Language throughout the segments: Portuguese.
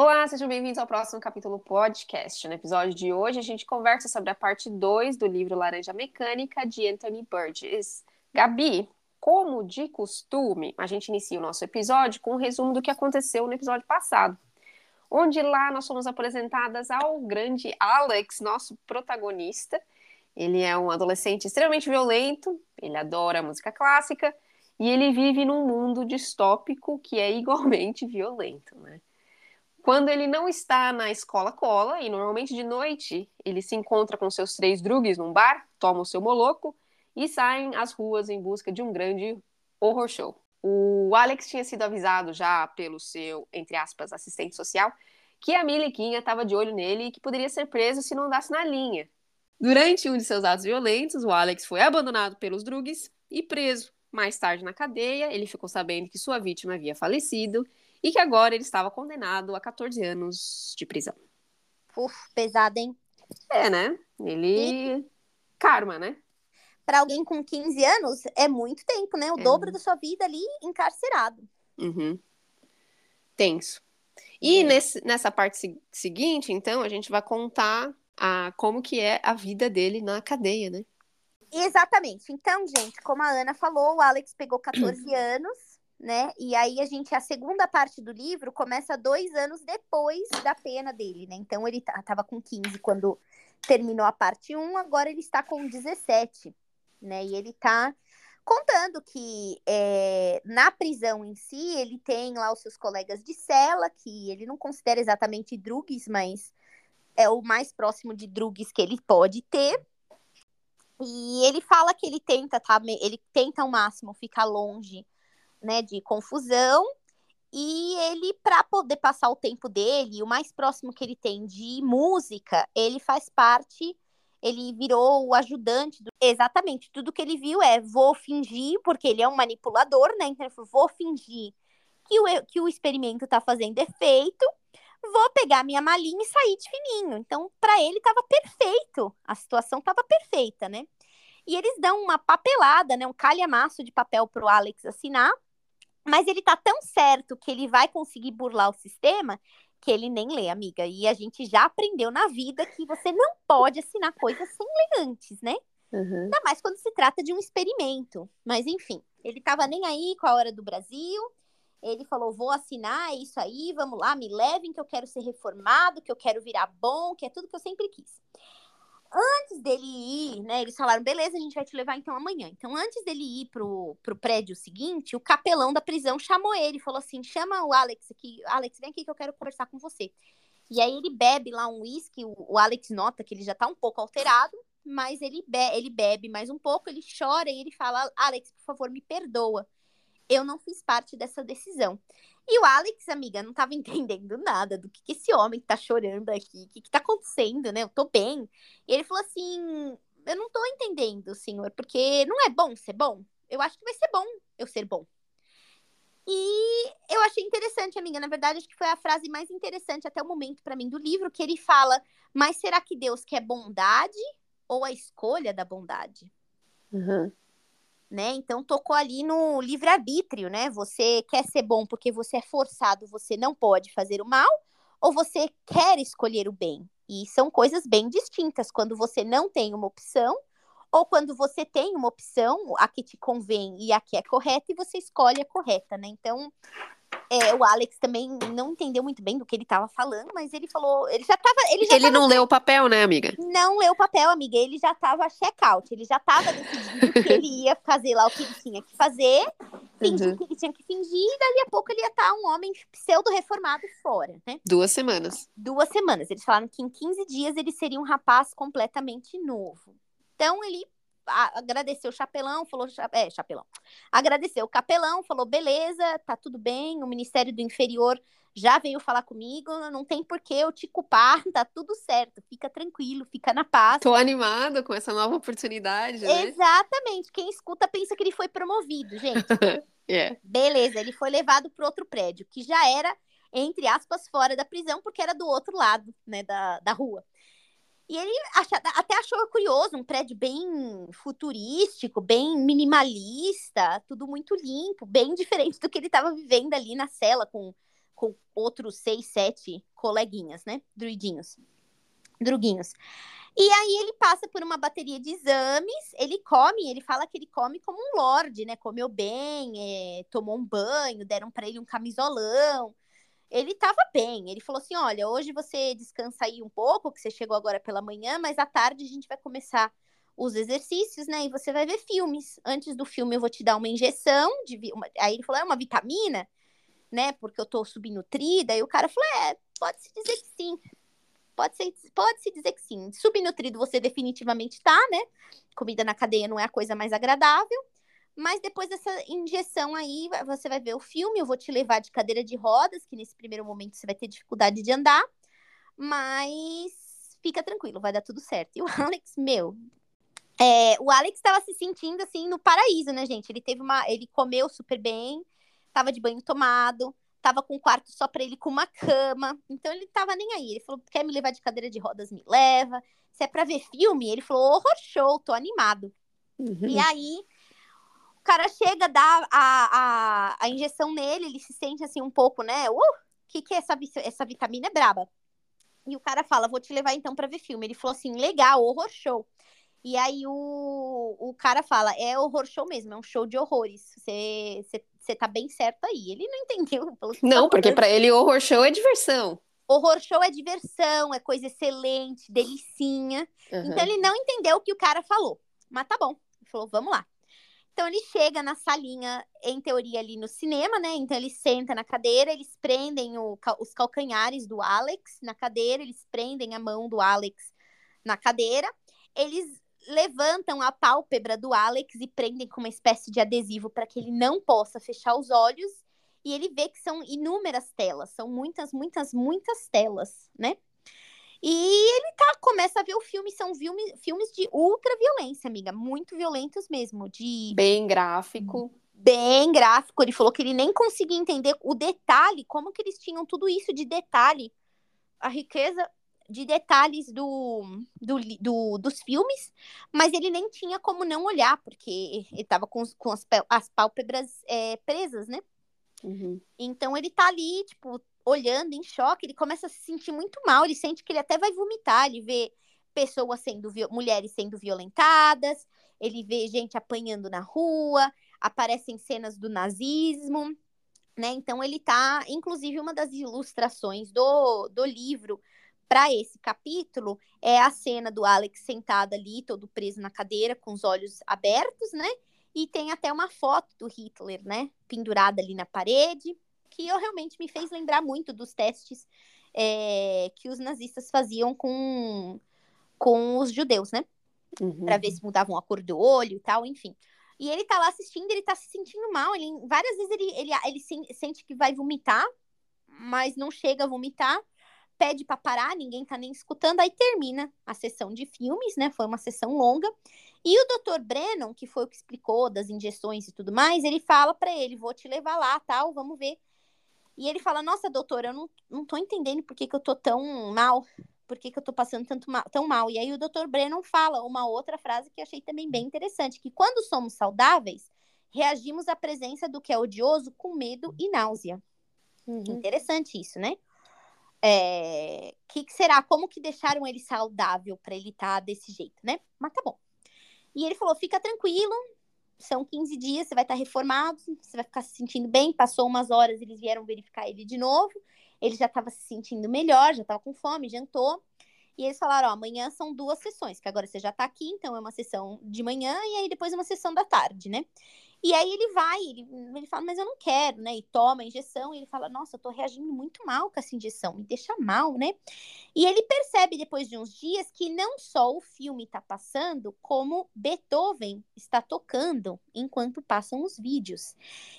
Olá, sejam bem-vindos ao próximo capítulo podcast. No episódio de hoje, a gente conversa sobre a parte 2 do livro Laranja Mecânica, de Anthony Burgess. Gabi, como de costume, a gente inicia o nosso episódio com um resumo do que aconteceu no episódio passado, onde lá nós fomos apresentadas ao grande Alex, nosso protagonista. Ele é um adolescente extremamente violento, ele adora música clássica e ele vive num mundo distópico que é igualmente violento, né? Quando ele não está na escola cola, e normalmente de noite ele se encontra com seus três drugues num bar, toma o seu moloco e saem às ruas em busca de um grande horror show. O Alex tinha sido avisado já pelo seu, entre aspas, assistente social, que a Miliquinha estava de olho nele e que poderia ser preso se não andasse na linha. Durante um de seus atos violentos, o Alex foi abandonado pelos drugues e preso. Mais tarde na cadeia, ele ficou sabendo que sua vítima havia falecido e que agora ele estava condenado a 14 anos de prisão. Uf, pesado, hein? É, né? Ele. E... Karma, né? Para alguém com 15 anos, é muito tempo, né? O é. dobro da sua vida ali encarcerado. Uhum. Tenso. E é. nesse, nessa parte seguinte, então, a gente vai contar a, como que é a vida dele na cadeia, né? Exatamente. Então, gente, como a Ana falou, o Alex pegou 14 anos né? E aí a gente, a segunda parte do livro começa dois anos depois da pena dele, né? Então ele estava com 15 quando terminou a parte 1, agora ele está com 17, né? E ele está contando que é, na prisão em si ele tem lá os seus colegas de cela, que ele não considera exatamente drugs, mas é o mais próximo de drugs que ele pode ter. E ele fala que ele tenta, tá? Ele tenta ao máximo ficar longe né, de confusão. E ele, para poder passar o tempo dele, o mais próximo que ele tem de música, ele faz parte, ele virou o ajudante. Do... Exatamente, tudo que ele viu é: vou fingir, porque ele é um manipulador, né? Então ele falou: vou fingir que o, que o experimento está fazendo efeito, vou pegar minha malinha e sair de fininho. Então, para ele, estava perfeito, a situação estava perfeita, né? E eles dão uma papelada, né, um calhamaço de papel para o Alex assinar mas ele tá tão certo que ele vai conseguir burlar o sistema que ele nem lê, amiga. E a gente já aprendeu na vida que você não pode assinar coisas sem ler antes, né? Uhum. Ainda mais quando se trata de um experimento. Mas enfim, ele tava nem aí com a hora do Brasil. Ele falou: vou assinar, é isso aí, vamos lá, me levem que eu quero ser reformado, que eu quero virar bom, que é tudo que eu sempre quis antes dele ir, né? Eles falaram, beleza, a gente vai te levar então amanhã. Então, antes dele ir pro, pro prédio seguinte, o capelão da prisão chamou ele falou assim: chama o Alex aqui, Alex, vem aqui que eu quero conversar com você. E aí ele bebe lá um uísque, o, o Alex nota que ele já tá um pouco alterado, mas ele, be ele bebe mais um pouco, ele chora e ele fala: Alex, por favor, me perdoa. Eu não fiz parte dessa decisão. E o Alex, amiga, não estava entendendo nada do que, que esse homem tá chorando aqui, o que, que tá acontecendo, né? Eu tô bem. E ele falou assim: Eu não tô entendendo, senhor, porque não é bom ser bom. Eu acho que vai ser bom eu ser bom. E eu achei interessante, amiga. Na verdade, acho que foi a frase mais interessante até o momento para mim do livro, que ele fala: Mas será que Deus quer bondade ou a escolha da bondade? Uhum né? Então tocou ali no livre-arbítrio, né? Você quer ser bom porque você é forçado, você não pode fazer o mal, ou você quer escolher o bem? E são coisas bem distintas quando você não tem uma opção, ou quando você tem uma opção, a que te convém e a que é correta, e você escolhe a correta, né? Então, é, o Alex também não entendeu muito bem do que ele estava falando, mas ele falou, ele já estava, ele já Ele tava, não leu o papel, né, amiga? Não leu o papel, amiga. Ele já estava check-out. Ele já estava decidindo que ele ia fazer lá o que ele tinha que fazer, fingir uhum. que ele tinha que fingir, e dali a pouco ele ia estar tá um homem pseudo-reformado fora, né? Duas semanas. Duas semanas. Eles falaram que em 15 dias ele seria um rapaz completamente novo. Então ele agradeceu o chapelão, falou, é, chapelão. Agradeceu o capelão, falou, beleza, tá tudo bem, o Ministério do Inferior já veio falar comigo, não tem por que eu te culpar, tá tudo certo, fica tranquilo, fica na paz. Tô animado com essa nova oportunidade, né? Exatamente, quem escuta pensa que ele foi promovido, gente. yeah. Beleza, ele foi levado para outro prédio, que já era, entre aspas, fora da prisão, porque era do outro lado, né, da, da rua. E ele até achou curioso, um prédio bem futurístico, bem minimalista, tudo muito limpo, bem diferente do que ele estava vivendo ali na cela com, com outros seis, sete coleguinhas, né? Druidinhos. Druguinhos. E aí ele passa por uma bateria de exames, ele come, ele fala que ele come como um lorde, né? Comeu bem, é, tomou um banho, deram para ele um camisolão. Ele estava bem. Ele falou assim: olha, hoje você descansa aí um pouco, que você chegou agora pela manhã, mas à tarde a gente vai começar os exercícios, né? E você vai ver filmes. Antes do filme eu vou te dar uma injeção de uma... aí ele falou: é uma vitamina, né? Porque eu tô subnutrida. E o cara falou: é, pode se dizer que sim. Pode ser, pode se dizer que sim. Subnutrido você definitivamente tá, né? Comida na cadeia não é a coisa mais agradável. Mas depois dessa injeção aí, você vai ver o filme. Eu vou te levar de cadeira de rodas, que nesse primeiro momento você vai ter dificuldade de andar. Mas fica tranquilo, vai dar tudo certo. E o Alex, meu, é, o Alex estava se sentindo assim no paraíso, né, gente? Ele teve uma, ele comeu super bem, tava de banho tomado, tava com um quarto só para ele com uma cama. Então ele tava nem aí. Ele falou: "Quer me levar de cadeira de rodas, me leva. Se é para ver filme, ele falou: "Horror show, tô animado". Uhum. E aí cara chega, dá a, a, a injeção nele, ele se sente assim um pouco, né? Uh, que que é essa essa vitamina é braba. E o cara fala: "Vou te levar então para ver filme". Ele falou assim: "Legal, horror show". E aí o, o cara fala, é horror show mesmo, é um show de horrores. Você, tá bem certo aí. Ele não entendeu. Não, tá porque para ele horror show é diversão. Horror show é diversão, é coisa excelente, delicinha. Uhum. Então ele não entendeu o que o cara falou. Mas tá bom. Ele falou, vamos lá. Então ele chega na salinha, em teoria, ali no cinema, né? Então ele senta na cadeira, eles prendem o, os calcanhares do Alex na cadeira, eles prendem a mão do Alex na cadeira. Eles levantam a pálpebra do Alex e prendem com uma espécie de adesivo para que ele não possa fechar os olhos. E ele vê que são inúmeras telas, são muitas, muitas, muitas telas, né? E ele tá, começa a ver o filme, são filme, filmes de ultra violência, amiga, muito violentos mesmo, de bem gráfico. Bem gráfico, ele falou que ele nem conseguia entender o detalhe, como que eles tinham tudo isso de detalhe, a riqueza de detalhes do, do, do, dos filmes, mas ele nem tinha como não olhar, porque ele estava com, com as, as pálpebras é, presas, né? Uhum. Então ele tá ali, tipo, olhando em choque, ele começa a se sentir muito mal, ele sente que ele até vai vomitar, ele vê pessoas sendo, mulheres sendo violentadas, ele vê gente apanhando na rua, aparecem cenas do nazismo, né? Então ele tá, inclusive uma das ilustrações do, do livro para esse capítulo é a cena do Alex sentado ali, todo preso na cadeira, com os olhos abertos, né? E tem até uma foto do Hitler, né? Pendurada ali na parede, que eu realmente me fez lembrar muito dos testes é, que os nazistas faziam com, com os judeus, né? Uhum. Para ver se mudavam a cor do olho e tal, enfim. E ele tá lá assistindo, ele tá se sentindo mal. Ele, várias vezes ele, ele, ele sente que vai vomitar, mas não chega a vomitar pede para parar, ninguém tá nem escutando, aí termina a sessão de filmes, né? Foi uma sessão longa. E o Dr. Brennan, que foi o que explicou das injeções e tudo mais, ele fala para ele: vou te levar lá, tal, vamos ver. E ele fala: Nossa, doutor, eu não, não tô entendendo por que, que eu tô tão mal, por que, que eu tô passando tanto mal, tão mal. E aí o Dr. Brennan fala uma outra frase que eu achei também bem interessante: que quando somos saudáveis, reagimos à presença do que é odioso com medo e náusea. Uhum. Interessante isso, né? É, que, que será? Como que deixaram ele saudável para ele estar tá desse jeito, né? Mas tá bom. E ele falou: fica tranquilo, são 15 dias, você vai estar reformado, você vai ficar se sentindo bem. Passou umas horas, eles vieram verificar ele de novo. Ele já estava se sentindo melhor, já estava com fome, jantou. E eles falaram: ó, amanhã são duas sessões, que agora você já está aqui, então é uma sessão de manhã e aí depois uma sessão da tarde, né? E aí ele vai, ele, ele fala, mas eu não quero, né? E toma a injeção, e ele fala, nossa, eu tô reagindo muito mal com essa injeção, me deixa mal, né? E ele percebe depois de uns dias que não só o filme tá passando, como Beethoven está tocando enquanto passam os vídeos.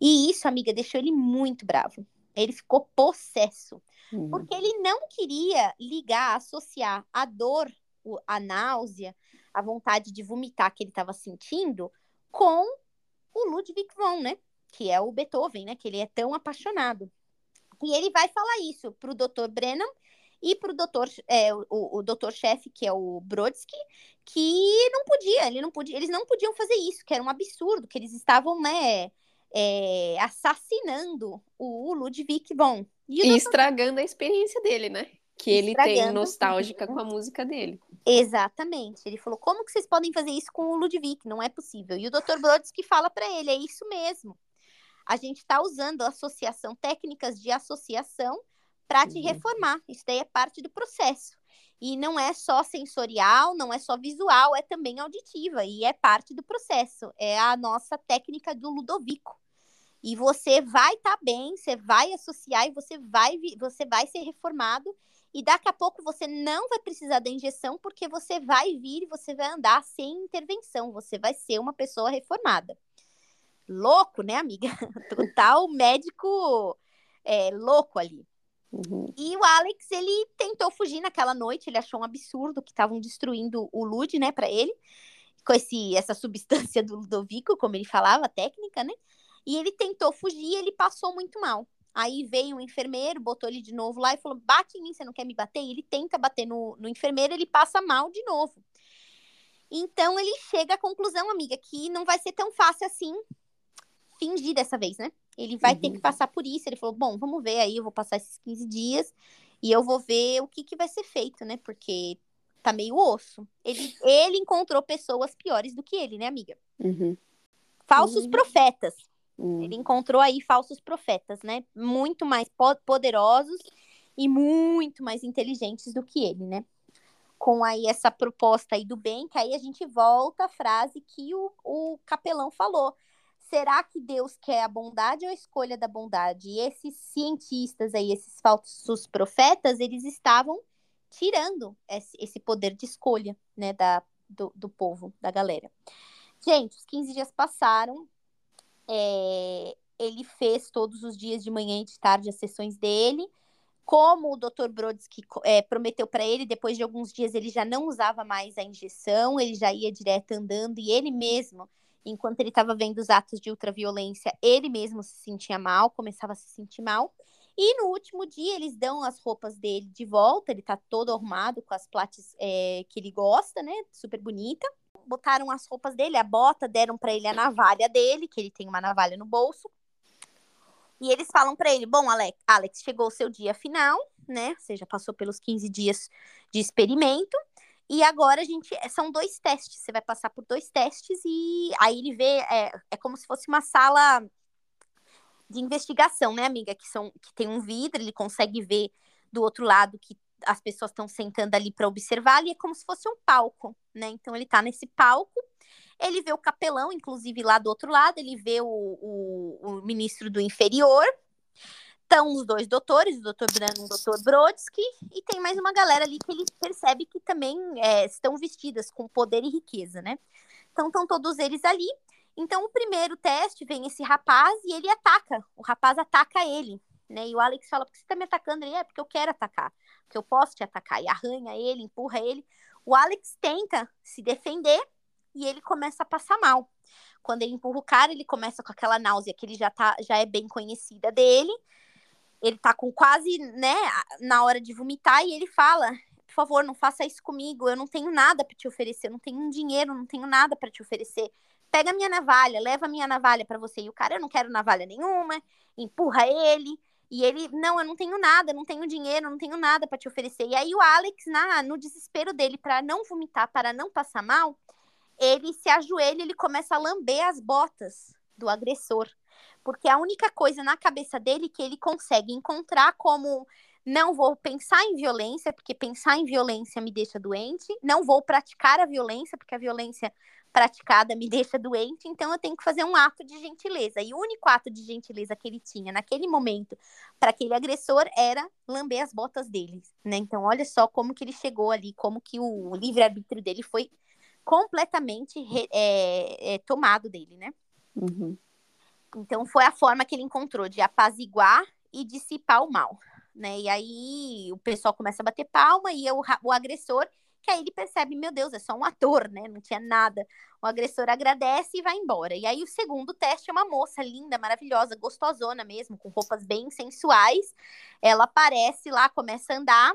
E isso, amiga, deixou ele muito bravo. Ele ficou possesso. Uhum. Porque ele não queria ligar, associar a dor, a náusea, a vontade de vomitar que ele estava sentindo com o Ludwig von, né? Que é o Beethoven, né? Que ele é tão apaixonado. E ele vai falar isso para o Dr. Brennan e para doutor, é, o, o doutor-chefe, que é o Brodsky, que não podia, ele não podia, eles não podiam fazer isso, que era um absurdo, que eles estavam, né, é, assassinando o Ludwig von. E, e estragando a experiência dele, né? Que ele tem nostálgica com a música dele. Exatamente. Ele falou: como que vocês podem fazer isso com o Ludwig? Não é possível. E o Dr. Brodsky fala para ele: é isso mesmo. A gente está usando associação, técnicas de associação para te uhum. reformar. Isso daí é parte do processo. E não é só sensorial, não é só visual, é também auditiva. E é parte do processo. É a nossa técnica do Ludovico. E você vai estar tá bem, você vai associar e você vai, você vai ser reformado. E daqui a pouco você não vai precisar da injeção, porque você vai vir e você vai andar sem intervenção. Você vai ser uma pessoa reformada. Louco, né, amiga? Total médico é, louco ali. Uhum. E o Alex, ele tentou fugir naquela noite, ele achou um absurdo que estavam destruindo o Lud, né, para ele, com esse, essa substância do Ludovico, como ele falava, técnica, né? E ele tentou fugir e ele passou muito mal. Aí veio um enfermeiro, botou ele de novo lá e falou: bate em mim, você não quer me bater? E ele tenta bater no, no enfermeiro, ele passa mal de novo. Então ele chega à conclusão, amiga, que não vai ser tão fácil assim fingir dessa vez, né? Ele vai uhum. ter que uhum. passar por isso. Ele falou: bom, vamos ver aí, eu vou passar esses 15 dias e eu vou ver o que, que vai ser feito, né? Porque tá meio osso. Ele, ele encontrou pessoas piores do que ele, né, amiga? Uhum. Falsos uhum. profetas. Hum. Ele encontrou aí falsos profetas, né? Muito mais poderosos e muito mais inteligentes do que ele, né? Com aí essa proposta aí do bem, que aí a gente volta à frase que o, o capelão falou. Será que Deus quer a bondade ou a escolha da bondade? E esses cientistas aí, esses falsos profetas, eles estavam tirando esse, poder de escolha, né, da, do, do povo, da galera. Gente, os 15 dias passaram, é, ele fez todos os dias de manhã e de tarde as sessões dele. Como o Dr. Brodsky é, prometeu para ele, depois de alguns dias ele já não usava mais a injeção, ele já ia direto andando e ele mesmo, enquanto ele estava vendo os atos de ultraviolência, ele mesmo se sentia mal, começava a se sentir mal. E no último dia eles dão as roupas dele de volta, ele tá todo arrumado com as plates é, que ele gosta, né? Super bonita botaram as roupas dele, a bota, deram para ele a navalha dele, que ele tem uma navalha no bolso. E eles falam para ele: Bom, Alex, Alex, chegou o seu dia final, né? Você já passou pelos 15 dias de experimento. E agora a gente. São dois testes. Você vai passar por dois testes e aí ele vê. É, é como se fosse uma sala de investigação, né, amiga? Que, são, que tem um vidro, ele consegue ver do outro lado que as pessoas estão sentando ali para observar, e é como se fosse um palco, né? Então ele está nesse palco, ele vê o capelão, inclusive lá do outro lado, ele vê o, o, o ministro do inferior, estão os dois doutores, o doutor Brano e o doutor Brodsky, e tem mais uma galera ali que ele percebe que também é, estão vestidas com poder e riqueza, né? Então estão todos eles ali. Então, o primeiro teste vem esse rapaz e ele ataca. O rapaz ataca ele, né? E o Alex fala: por que você tá me atacando? Ele é porque eu quero atacar que eu posso te atacar. E arranha ele, empurra ele. O Alex tenta se defender e ele começa a passar mal. Quando ele empurra o cara, ele começa com aquela náusea que ele já, tá, já é bem conhecida dele. Ele tá com quase, né, na hora de vomitar e ele fala: por favor, não faça isso comigo. Eu não tenho nada para te oferecer, eu não tenho dinheiro, não tenho nada para te oferecer. Pega minha navalha, leva minha navalha para você. E o cara, eu não quero navalha nenhuma, empurra ele. E ele, não, eu não tenho nada, não tenho dinheiro, não tenho nada para te oferecer. E aí o Alex, na, no desespero dele para não vomitar, para não passar mal, ele se ajoelha, ele começa a lamber as botas do agressor. Porque a única coisa na cabeça dele que ele consegue encontrar como não vou pensar em violência, porque pensar em violência me deixa doente, não vou praticar a violência, porque a violência praticada me deixa doente, então eu tenho que fazer um ato de gentileza. E o único ato de gentileza que ele tinha naquele momento para aquele agressor era lamber as botas dele, né? Então olha só como que ele chegou ali, como que o livre-arbítrio dele foi completamente é, é, tomado dele, né? Uhum. Então foi a forma que ele encontrou de apaziguar e dissipar o mal, né? E aí o pessoal começa a bater palma e o, o agressor que aí ele percebe, meu Deus, é só um ator, né? Não tinha nada. O agressor agradece e vai embora. E aí o segundo teste é uma moça linda, maravilhosa, gostosona mesmo, com roupas bem sensuais. Ela aparece lá, começa a andar.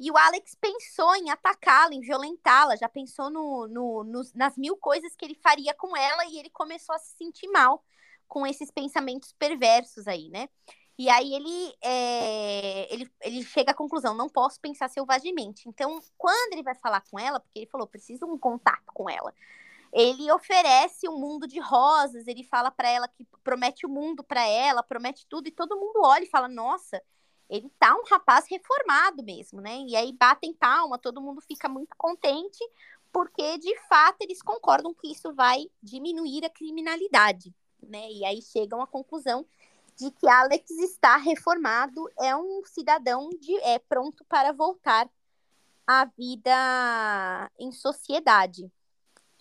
E o Alex pensou em atacá-la, em violentá-la, já pensou no, no, no, nas mil coisas que ele faria com ela e ele começou a se sentir mal, com esses pensamentos perversos aí, né? E aí ele, é, ele, ele chega à conclusão, não posso pensar selvagemente. Então, quando ele vai falar com ela, porque ele falou, preciso um contato com ela, ele oferece um mundo de rosas, ele fala para ela que promete o mundo para ela, promete tudo, e todo mundo olha e fala, nossa, ele tá um rapaz reformado mesmo, né? E aí batem palma, todo mundo fica muito contente, porque de fato eles concordam que isso vai diminuir a criminalidade, né? E aí chegam à conclusão de que Alex está reformado, é um cidadão de é pronto para voltar à vida em sociedade.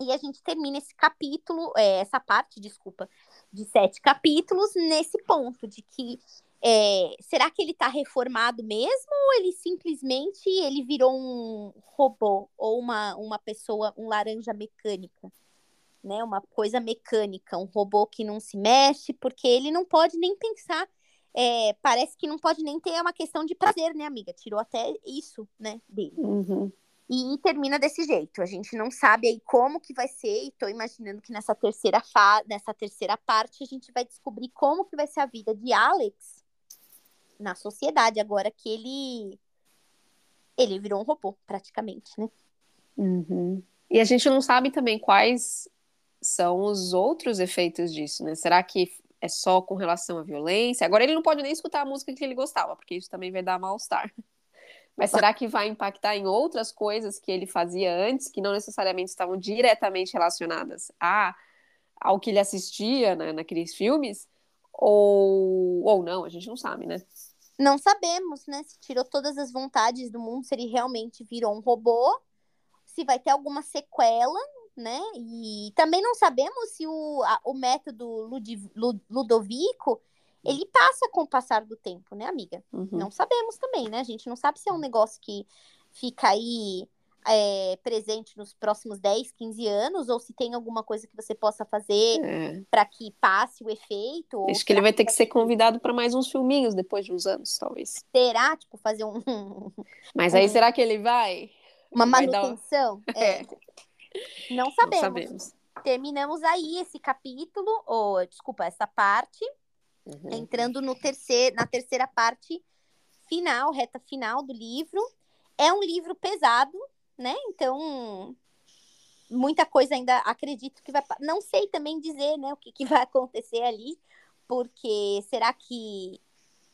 E a gente termina esse capítulo, é, essa parte, desculpa, de sete capítulos nesse ponto de que é, será que ele está reformado mesmo ou ele simplesmente ele virou um robô ou uma, uma pessoa, um laranja mecânica? Né? Uma coisa mecânica, um robô que não se mexe, porque ele não pode nem pensar. É, parece que não pode nem ter uma questão de prazer, né, amiga? Tirou até isso, né, dele. Uhum. E termina desse jeito. A gente não sabe aí como que vai ser, e tô imaginando que nessa terceira fa nessa terceira parte a gente vai descobrir como que vai ser a vida de Alex na sociedade, agora que ele ele virou um robô, praticamente, né? Uhum. E a gente não sabe também quais são os outros efeitos disso, né? Será que é só com relação à violência? Agora ele não pode nem escutar a música que ele gostava, porque isso também vai dar mal-estar. Mas será que vai impactar em outras coisas que ele fazia antes, que não necessariamente estavam diretamente relacionadas a, ao que ele assistia né, naqueles filmes? Ou, ou não, a gente não sabe, né? Não sabemos, né? Se tirou todas as vontades do mundo, se ele realmente virou um robô, se vai ter alguma sequela, né? E também não sabemos se o, a, o método Lud, Lud, Ludovico ele passa com o passar do tempo, né, amiga? Uhum. Não sabemos também, né? A gente não sabe se é um negócio que fica aí é, presente nos próximos 10, 15 anos, ou se tem alguma coisa que você possa fazer é. para que passe o efeito. Acho que ele vai ter que ser convidado para mais uns filminhos depois de uns anos, talvez. Será? Tipo, fazer um. Mas aí será que ele vai? Uma manutenção? Dar... É. Não sabemos. Não sabemos. Terminamos aí esse capítulo, ou desculpa, essa parte, uhum. entrando no terceiro, na terceira parte final, reta final do livro. É um livro pesado, né? Então, muita coisa ainda acredito que vai. Não sei também dizer, né, o que, que vai acontecer ali, porque será que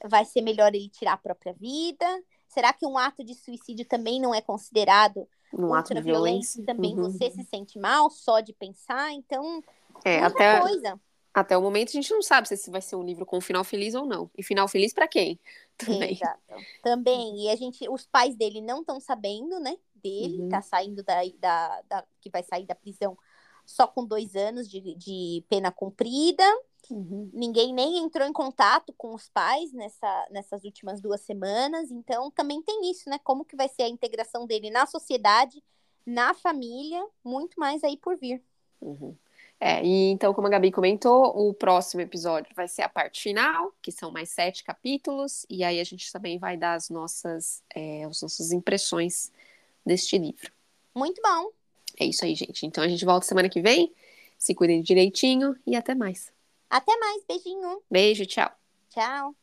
vai ser melhor ele tirar a própria vida? Será que um ato de suicídio também não é considerado um ato de violência. Também uhum. você se sente mal só de pensar, então é até coisa. Até o momento a gente não sabe se esse vai ser um livro com um final feliz ou não. E final feliz para quem? Também. Exato. Também. E a gente, os pais dele não estão sabendo, né? Dele, uhum. tá saindo da, da, da, que vai sair da prisão só com dois anos de, de pena cumprida. Uhum. Ninguém nem entrou em contato com os pais nessa, nessas últimas duas semanas. Então, também tem isso, né? Como que vai ser a integração dele na sociedade, na família, muito mais aí por vir. Uhum. É, e então, como a Gabi comentou, o próximo episódio vai ser a parte final, que são mais sete capítulos, e aí a gente também vai dar as nossas, é, as nossas impressões deste livro. Muito bom. É isso aí, gente. Então a gente volta semana que vem. Se cuidem direitinho e até mais. Até mais, beijinho. Beijo, tchau. Tchau.